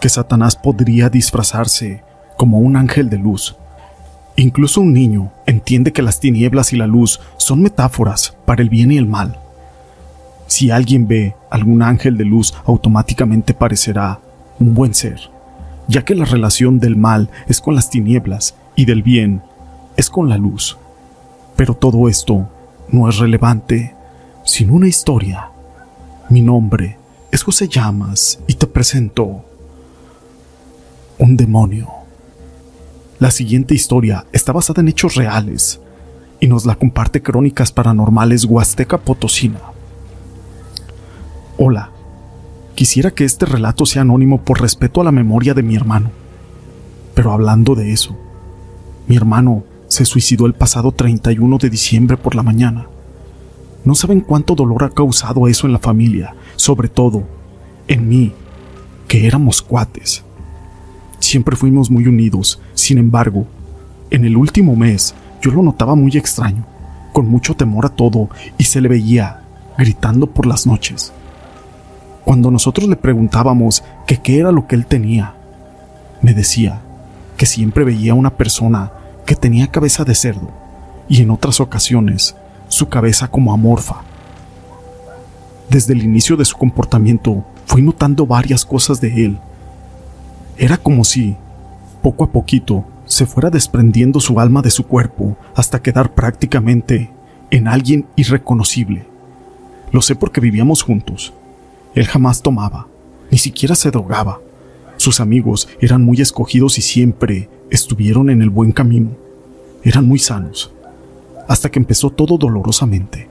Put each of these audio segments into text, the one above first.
que Satanás podría disfrazarse como un ángel de luz. Incluso un niño entiende que las tinieblas y la luz son metáforas para el bien y el mal. Si alguien ve algún ángel de luz, automáticamente parecerá un buen ser, ya que la relación del mal es con las tinieblas y del bien es con la luz. Pero todo esto no es relevante sin una historia. Mi nombre es José Llamas y te presento un demonio. La siguiente historia está basada en hechos reales y nos la comparte Crónicas Paranormales Huasteca Potosina. Hola, quisiera que este relato sea anónimo por respeto a la memoria de mi hermano. Pero hablando de eso, mi hermano se suicidó el pasado 31 de diciembre por la mañana. No saben cuánto dolor ha causado eso en la familia, sobre todo en mí, que éramos cuates. Siempre fuimos muy unidos, sin embargo, en el último mes yo lo notaba muy extraño, con mucho temor a todo y se le veía gritando por las noches. Cuando nosotros le preguntábamos qué era lo que él tenía, me decía que siempre veía una persona que tenía cabeza de cerdo y en otras ocasiones su cabeza como amorfa. Desde el inicio de su comportamiento fui notando varias cosas de él. Era como si, poco a poquito, se fuera desprendiendo su alma de su cuerpo hasta quedar prácticamente en alguien irreconocible. Lo sé porque vivíamos juntos él jamás tomaba, ni siquiera se drogaba. Sus amigos eran muy escogidos y siempre estuvieron en el buen camino. Eran muy sanos, hasta que empezó todo dolorosamente.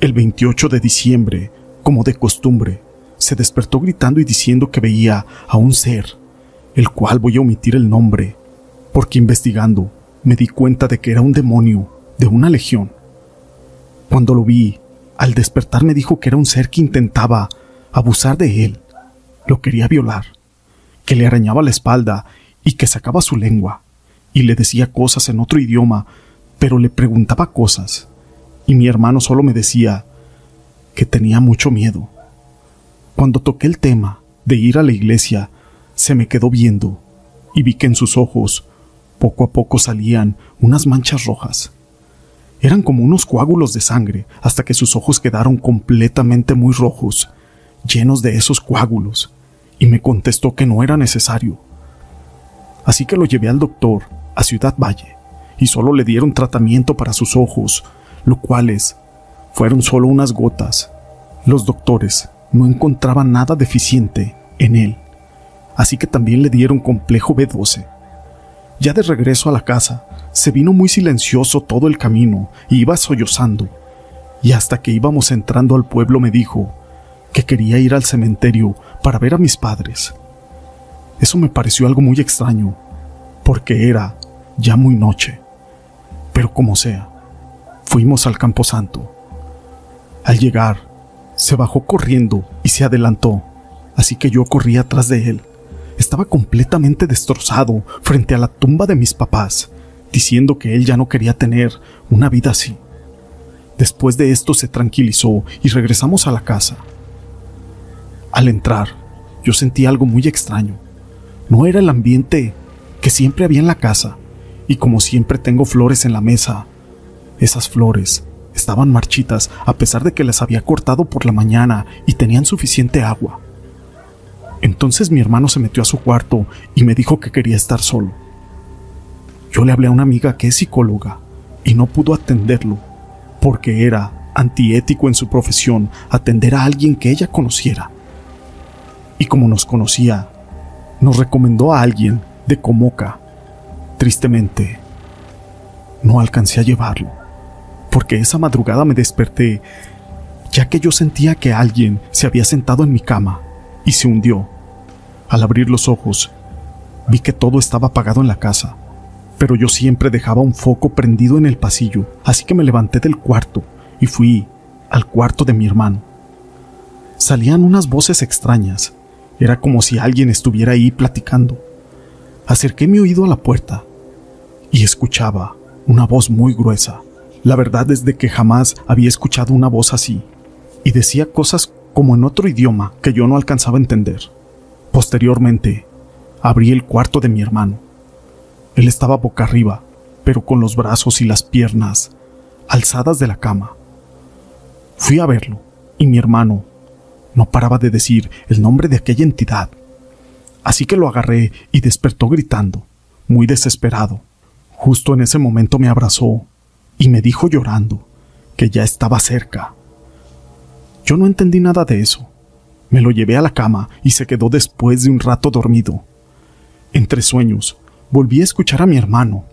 El 28 de diciembre, como de costumbre, se despertó gritando y diciendo que veía a un ser, el cual voy a omitir el nombre, porque investigando me di cuenta de que era un demonio de una legión. Cuando lo vi, al despertar me dijo que era un ser que intentaba abusar de él, lo quería violar, que le arañaba la espalda y que sacaba su lengua, y le decía cosas en otro idioma, pero le preguntaba cosas, y mi hermano solo me decía que tenía mucho miedo. Cuando toqué el tema de ir a la iglesia, se me quedó viendo, y vi que en sus ojos poco a poco salían unas manchas rojas. Eran como unos coágulos de sangre, hasta que sus ojos quedaron completamente muy rojos llenos de esos coágulos, y me contestó que no era necesario. Así que lo llevé al doctor, a Ciudad Valle, y solo le dieron tratamiento para sus ojos, lo cuales fueron solo unas gotas. Los doctores no encontraban nada deficiente en él, así que también le dieron complejo B12. Ya de regreso a la casa, se vino muy silencioso todo el camino y iba sollozando, y hasta que íbamos entrando al pueblo me dijo que quería ir al cementerio para ver a mis padres. Eso me pareció algo muy extraño, porque era ya muy noche. Pero como sea, fuimos al camposanto. Al llegar, se bajó corriendo y se adelantó, así que yo corrí atrás de él. Estaba completamente destrozado frente a la tumba de mis papás, diciendo que él ya no quería tener una vida así. Después de esto se tranquilizó y regresamos a la casa. Al entrar, yo sentí algo muy extraño. No era el ambiente que siempre había en la casa, y como siempre tengo flores en la mesa, esas flores estaban marchitas a pesar de que las había cortado por la mañana y tenían suficiente agua. Entonces mi hermano se metió a su cuarto y me dijo que quería estar solo. Yo le hablé a una amiga que es psicóloga y no pudo atenderlo porque era antiético en su profesión atender a alguien que ella conociera y como nos conocía, nos recomendó a alguien de Comoca. Tristemente, no alcancé a llevarlo, porque esa madrugada me desperté, ya que yo sentía que alguien se había sentado en mi cama y se hundió. Al abrir los ojos, vi que todo estaba apagado en la casa, pero yo siempre dejaba un foco prendido en el pasillo, así que me levanté del cuarto y fui al cuarto de mi hermano. Salían unas voces extrañas, era como si alguien estuviera ahí platicando. Acerqué mi oído a la puerta y escuchaba una voz muy gruesa. La verdad es de que jamás había escuchado una voz así, y decía cosas como en otro idioma que yo no alcanzaba a entender. Posteriormente, abrí el cuarto de mi hermano. Él estaba boca arriba, pero con los brazos y las piernas alzadas de la cama. Fui a verlo, y mi hermano no paraba de decir el nombre de aquella entidad. Así que lo agarré y despertó gritando, muy desesperado. Justo en ese momento me abrazó y me dijo llorando que ya estaba cerca. Yo no entendí nada de eso. Me lo llevé a la cama y se quedó después de un rato dormido. Entre sueños, volví a escuchar a mi hermano,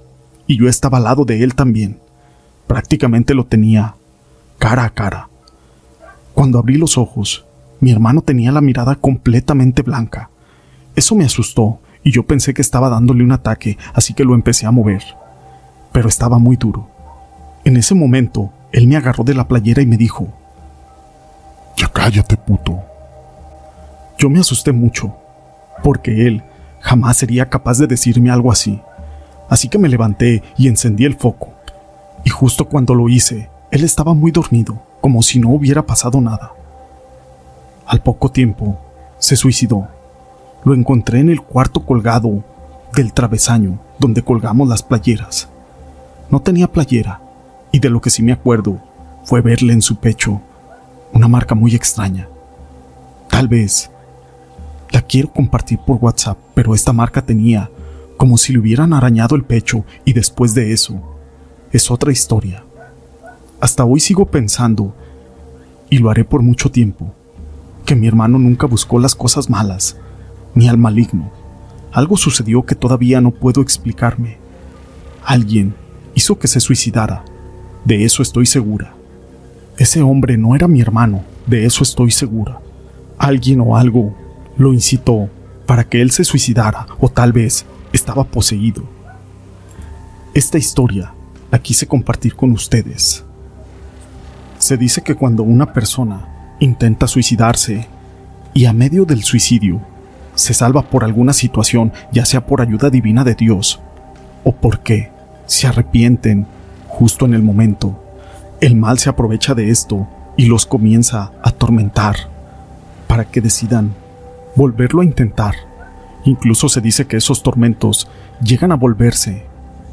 y yo estaba al lado de él también. Prácticamente lo tenía, cara a cara. Cuando abrí los ojos, mi hermano tenía la mirada completamente blanca. Eso me asustó y yo pensé que estaba dándole un ataque, así que lo empecé a mover. Pero estaba muy duro. En ese momento, él me agarró de la playera y me dijo, Ya cállate, puto. Yo me asusté mucho, porque él jamás sería capaz de decirme algo así. Así que me levanté y encendí el foco. Y justo cuando lo hice, él estaba muy dormido, como si no hubiera pasado nada. Al poco tiempo, se suicidó. Lo encontré en el cuarto colgado del travesaño donde colgamos las playeras. No tenía playera, y de lo que sí me acuerdo fue verle en su pecho una marca muy extraña. Tal vez la quiero compartir por WhatsApp, pero esta marca tenía como si le hubieran arañado el pecho y después de eso es otra historia. Hasta hoy sigo pensando, y lo haré por mucho tiempo, que mi hermano nunca buscó las cosas malas, ni al maligno. Algo sucedió que todavía no puedo explicarme. Alguien hizo que se suicidara. De eso estoy segura. Ese hombre no era mi hermano, de eso estoy segura. Alguien o algo lo incitó para que él se suicidara o tal vez estaba poseído. Esta historia la quise compartir con ustedes. Se dice que cuando una persona intenta suicidarse y a medio del suicidio se salva por alguna situación, ya sea por ayuda divina de Dios o porque se arrepienten justo en el momento, el mal se aprovecha de esto y los comienza a atormentar para que decidan volverlo a intentar. Incluso se dice que esos tormentos llegan a volverse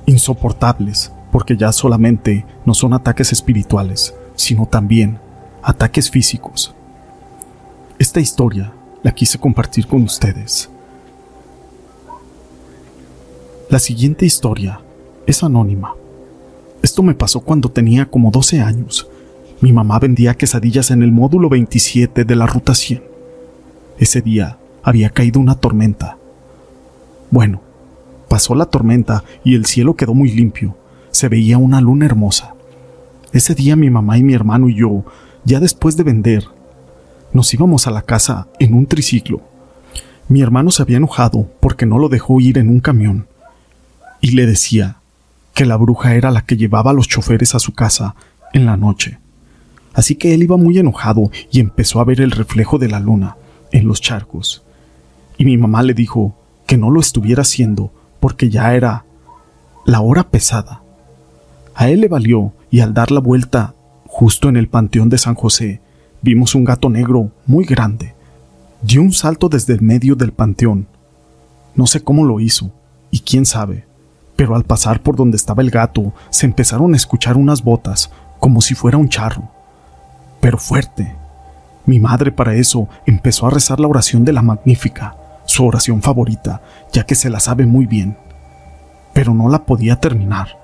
insoportables porque ya solamente no son ataques espirituales, sino también ataques físicos. Esta historia la quise compartir con ustedes. La siguiente historia es anónima. Esto me pasó cuando tenía como 12 años. Mi mamá vendía quesadillas en el módulo 27 de la Ruta 100. Ese día había caído una tormenta. Bueno, pasó la tormenta y el cielo quedó muy limpio. Se veía una luna hermosa. Ese día mi mamá y mi hermano y yo, ya después de vender, nos íbamos a la casa en un triciclo. Mi hermano se había enojado porque no lo dejó ir en un camión y le decía que la bruja era la que llevaba a los choferes a su casa en la noche. Así que él iba muy enojado y empezó a ver el reflejo de la luna en los charcos. Y mi mamá le dijo que no lo estuviera haciendo porque ya era la hora pesada. A él le valió y al dar la vuelta justo en el panteón de San José, vimos un gato negro muy grande. Dio un salto desde el medio del panteón. No sé cómo lo hizo, y quién sabe, pero al pasar por donde estaba el gato se empezaron a escuchar unas botas, como si fuera un charro. Pero fuerte, mi madre para eso empezó a rezar la oración de la Magnífica, su oración favorita, ya que se la sabe muy bien. Pero no la podía terminar.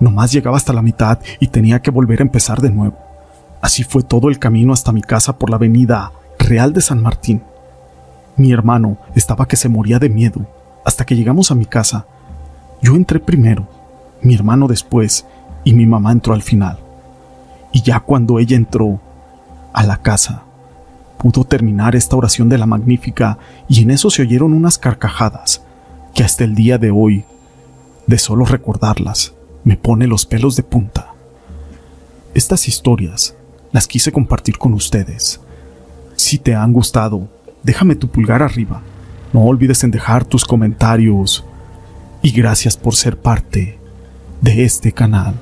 Nomás llegaba hasta la mitad y tenía que volver a empezar de nuevo. Así fue todo el camino hasta mi casa por la avenida Real de San Martín. Mi hermano estaba que se moría de miedo. Hasta que llegamos a mi casa, yo entré primero, mi hermano después y mi mamá entró al final. Y ya cuando ella entró a la casa, pudo terminar esta oración de la magnífica y en eso se oyeron unas carcajadas que hasta el día de hoy, de solo recordarlas, me pone los pelos de punta. Estas historias las quise compartir con ustedes. Si te han gustado, déjame tu pulgar arriba. No olvides en dejar tus comentarios. Y gracias por ser parte de este canal.